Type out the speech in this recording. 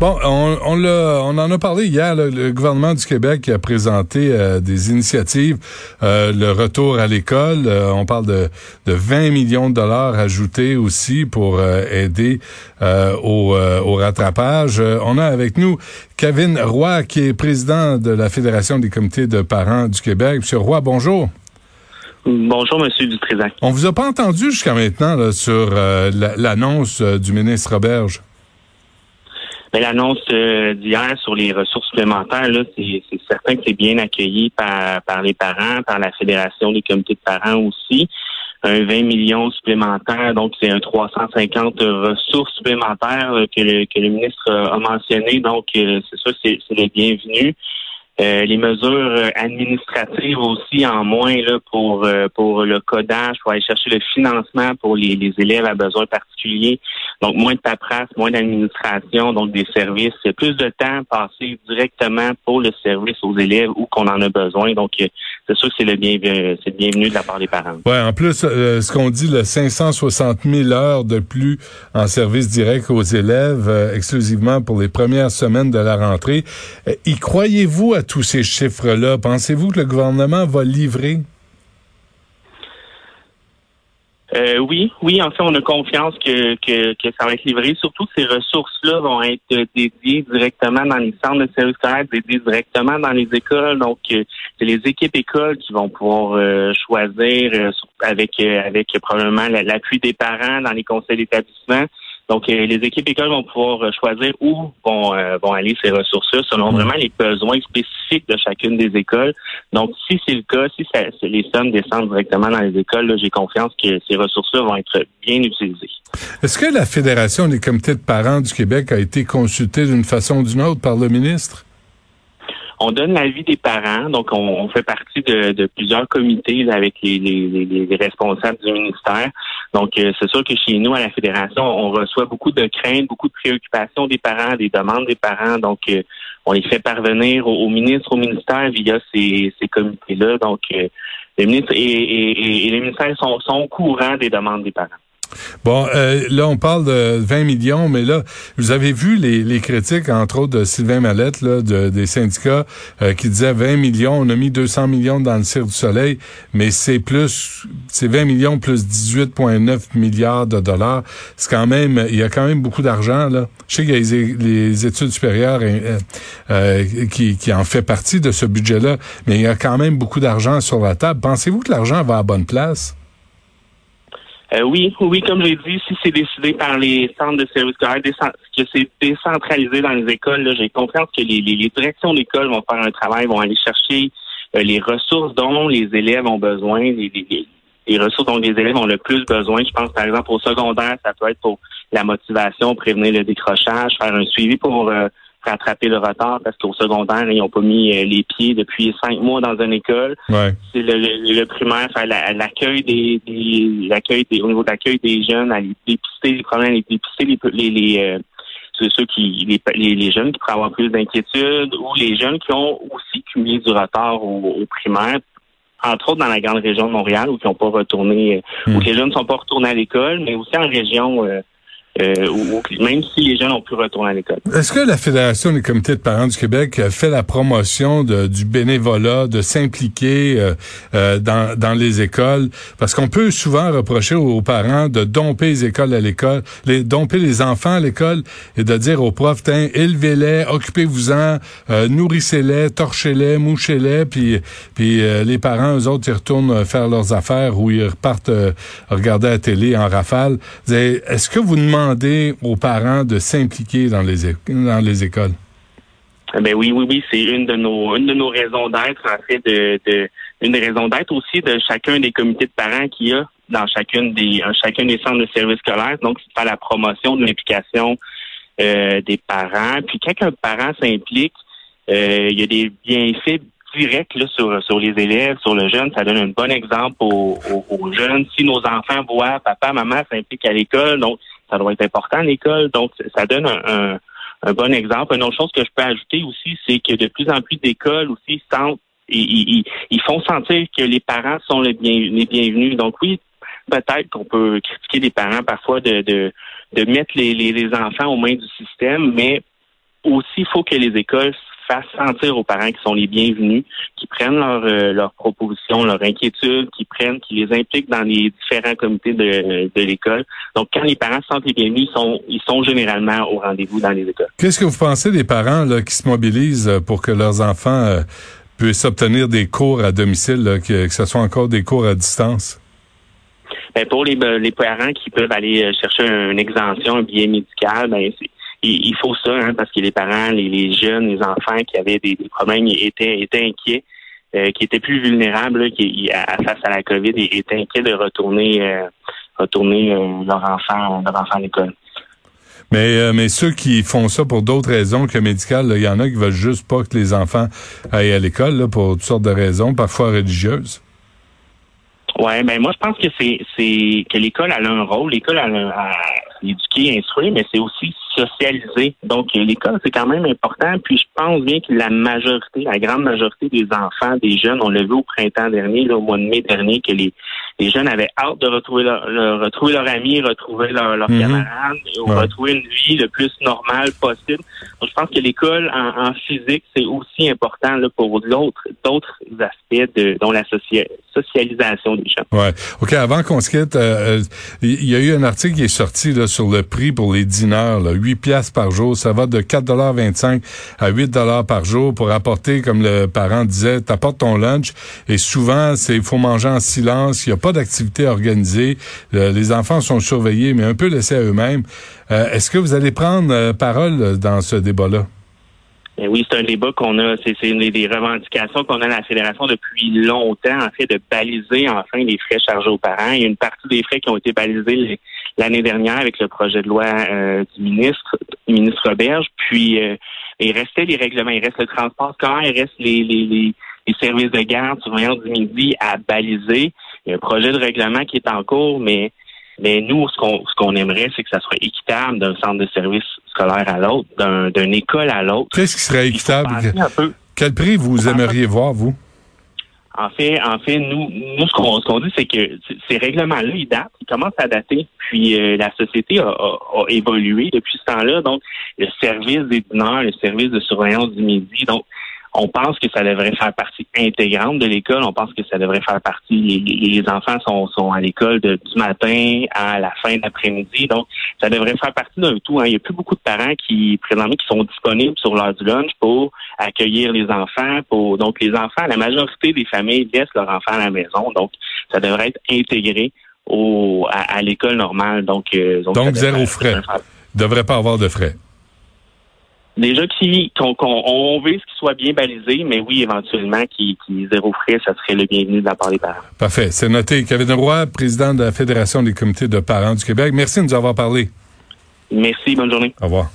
Bon, on, on, en a parlé hier. le gouvernement du Québec a présenté euh, des initiatives. Euh, le retour à l'école, euh, on parle de, de 20 millions de dollars ajoutés aussi pour aider au, au, rattrapage. on a avec nous Kevin Roy, qui est président de la Fédération des comités de parents du Québec. Monsieur Roy, bonjour. Bonjour, Monsieur Dutrézac. On vous a pas entendu jusqu'à maintenant là, sur l'annonce du ministre Roberge. Ben, l'annonce euh, d'hier sur les ressources supplémentaires, là, c'est, certain que c'est bien accueilli par, par les parents, par la Fédération des comités de parents aussi. Un 20 millions supplémentaires, donc c'est un 350 ressources supplémentaires euh, que le, que le ministre a mentionné. Donc, euh, c'est sûr c'est, c'est le bienvenu. Euh, les mesures euh, administratives aussi en moins là, pour euh, pour le codage, pour aller chercher le financement pour les, les élèves à besoins particuliers. Donc moins de paperasse, moins d'administration, donc des services, plus de temps passé directement pour le service aux élèves où qu'on en a besoin. Donc c'est sûr que c'est le, bien, c'est bienvenu de la part des parents. Ouais, en plus ce qu'on dit le 560 000 heures de plus en service direct aux élèves exclusivement pour les premières semaines de la rentrée. y croyez-vous à tous ces chiffres-là? Pensez-vous que le gouvernement va livrer? Euh, oui, oui, en fait, on a confiance que, que, ça va être livré. Surtout que ces ressources-là vont être dédiées directement dans les centres de services scolaires, dédiées directement dans les écoles. Donc, euh, c'est les équipes écoles qui vont pouvoir euh, choisir avec avec probablement l'appui des parents dans les conseils d'établissement donc, euh, les équipes écoles vont pouvoir euh, choisir où vont, euh, vont aller ces ressources-là selon vraiment les besoins spécifiques de chacune des écoles. Donc, si c'est le cas, si ça, les sommes descendent directement dans les écoles, j'ai confiance que ces ressources-là vont être bien utilisées. Est-ce que la Fédération des comités de parents du Québec a été consultée d'une façon ou d'une autre par le ministre? On donne l'avis des parents, donc on, fait partie de, plusieurs comités avec les, responsables du ministère. Donc euh, c'est sûr que chez nous à la fédération, on reçoit beaucoup de craintes, beaucoup de préoccupations des parents, des demandes des parents. Donc euh, on les fait parvenir au, ministre, au ministère via ces, comités-là. Donc euh, les ministres et, les ministères sont au courant des demandes des parents. Bon, euh, là, on parle de 20 millions, mais là, vous avez vu les, critiques, entre autres, de Sylvain Mallette, des syndicats, euh, qui disaient 20 millions, on a mis 200 millions dans le Cirque du Soleil, mais c'est plus, c'est 20 millions plus 18,9 milliards de dollars. C'est quand même, il y a quand même beaucoup d'argent, là. Je sais qu'il y a les, études supérieures euh, qui, qui en fait partie de ce budget-là, mais il y a quand même beaucoup d'argent sur la table. Pensez-vous que l'argent va à bonne place? Euh, oui, oui, comme j'ai dit, si c'est décidé par les centres de services scolaires, que c'est décentralisé dans les écoles, j'ai confiance que les, directions d'école vont faire un travail, vont aller chercher euh, les ressources dont les élèves ont besoin, les, les, ressources dont les élèves ont le plus besoin. Je pense, par exemple, au secondaire, ça peut être pour la motivation, prévenir le décrochage, faire un suivi pour euh, rattraper le retard parce qu'au secondaire, ils n'ont pas mis euh, les pieds depuis cinq mois dans une école. C'est le, primaire, faire l'accueil des, l'accueil des, au niveau de l'accueil des jeunes, à les dépister les problèmes, les dépister les, les, euh, ceux qui les, les, jeunes qui pourraient avoir plus d'inquiétude ou les jeunes qui ont aussi cumulé du retard au, primaire entre autres dans la grande région de Montréal où qui n'ont pas retourné, où hmm. les jeunes ne sont pas retournés à l'école, mais aussi en région euh, ou, même si les à l'école. Est-ce que la Fédération des comités de parents du Québec fait la promotion du bénévolat, de s'impliquer euh, euh, dans, dans les écoles? Parce qu'on peut souvent reprocher aux, parents de domper les écoles à l'école, les domper les enfants à l'école et de dire aux profs, élevez-les, occupez-vous-en, nourrissez-les, torchez-les, mouchez-les, puis, puis les parents, eux autres, ils retournent faire leurs affaires ou ils repartent regarder la télé en rafale. Est-ce que vous demandez aux parents de s'impliquer dans les, dans les écoles? Eh ben oui, oui, oui, c'est une de nos une de nos raisons d'être, en fait, de, de une raison d'être aussi de chacun des comités de parents qu'il y a dans chacune des chacun des centres de services scolaires. Donc, c'est faire la promotion de l'implication euh, des parents. Puis quand un parent s'implique, euh, il y a des bienfaits directs là, sur, sur les élèves, sur le jeune. Ça donne un bon exemple aux, aux jeunes. Si nos enfants voient papa, maman s'implique à l'école, donc ça doit être important l'école. Donc, ça donne un, bon exemple. Une autre chose que je peux ajouter aussi, c'est que de plus en plus d'écoles aussi sentent ils, ils, font sentir que les parents sont les, bienvenus. Donc oui, peut-être qu'on peut critiquer les parents parfois de, de, de mettre les, les, les enfants aux mains du système, mais aussi, il faut que les écoles fassent sentir aux parents qui sont les bienvenus, qui prennent leurs euh, leurs propositions, leurs inquiétudes, qui prennent, qui les impliquent dans les différents comités de, de l'école. Donc, quand les parents se sentent les bienvenus, ils sont, ils sont généralement au rendez-vous dans les écoles. Qu'est-ce que vous pensez des parents là, qui se mobilisent pour que leurs enfants euh, puissent obtenir des cours à domicile, là, que, que ce soit encore des cours à distance? Ben, pour les, les parents qui peuvent aller euh, chercher une exemption, un billet médical, ben, il, faut ça, hein, parce que les parents, les, jeunes, les enfants qui avaient des, problèmes étaient, étaient inquiets, euh, qui étaient plus vulnérables qui, à, face à la COVID et étaient inquiets de retourner euh, retourner euh, leur enfant leur enfant à l'école. Mais, mais ceux qui font ça pour d'autres raisons que médicales, il y en a qui veulent juste pas que les enfants aillent à l'école pour toutes sortes de raisons, parfois religieuses. Ouais, ben moi je pense que c'est que l'école a un rôle, l'école a, a éduquer, instruire, mais c'est aussi socialiser. Donc, l'école, c'est quand même important. Puis, je pense bien que la majorité, la grande majorité des enfants, des jeunes, on l'a vu au printemps dernier, là, au mois de mai dernier, que les, les jeunes avaient hâte de retrouver leur, retrouver leur ami, retrouver leur, leur mhm. camarade, retrouver une vie le plus normale possible. Donc, je pense que l'école en, physique, c'est aussi important là, pour l'autre, d'autres aspects de, dont la socialisation des jeunes. Ouais. OK, avant qu'on se quitte, euh, euh, il y a eu un article qui est sorti là, sur le prix pour les dîneurs, là, 8 piastres par jour. Ça va de 4,25 à 8 dollars par jour pour apporter, comme le parent disait, t'apportes ton lunch. Et souvent, c'est faut manger en silence. Il n'y a pas d'activité organisée. Euh, les enfants sont surveillés, mais un peu laissés à eux-mêmes. Euh, est-ce que vous allez prendre euh, parole dans ce débat-là? Ben oui, c'est un débat qu'on a, c'est une des revendications qu'on a à la Fédération depuis longtemps, en fait, de baliser enfin les frais chargés aux parents. Il y a une partie des frais qui ont été balisés l'année dernière avec le projet de loi euh, du ministre, du ministre Roberge. Puis euh, il restait les règlements, il reste le transport scolaire, il reste les, les, les, services de garde, surveillance du midi à baliser. Il y a un projet de règlement qui est en cours, mais mais nous, ce qu'on ce qu'on aimerait, c'est que ça soit équitable d'un centre de service scolaire à l'autre, d'une école à l'autre. Qu'est-ce qui serait équitable? Quel prix vous aimeriez voir, vous? En fait, en fait, nous, nous ce qu'on ce qu'on dit, c'est que ces règlements-là, ils datent, ils commencent à dater. Puis euh, la société a, a, évolué depuis ce temps-là. Donc, le service des dîneurs, le service de surveillance du midi, donc on pense que ça devrait faire partie intégrante de l'école. On pense que ça devrait faire partie. Les, enfants sont, sont à l'école du matin à la fin d'après-midi. Donc, ça devrait faire partie d'un tout. Hein. Il n'y a plus beaucoup de parents qui, présentement, qui sont disponibles sur l'heure du lunch pour accueillir les enfants. Pour, donc, les enfants, la majorité des familles laissent leurs enfants à la maison. Donc, ça devrait être intégré au, à, l'école normale. Donc, euh, donc, zéro frais. Il devrait pas avoir de frais déjà qu'on on veut ce qui soit bien balisé, mais oui, éventuellement, qui, qui zéro frais, ça serait le bienvenu de la part des parents. Parfait. C'est noté. Kevin Roy, président de la Fédération des comités de parents du Québec. Merci de nous avoir parlé. Merci. Bonne journée. Au revoir.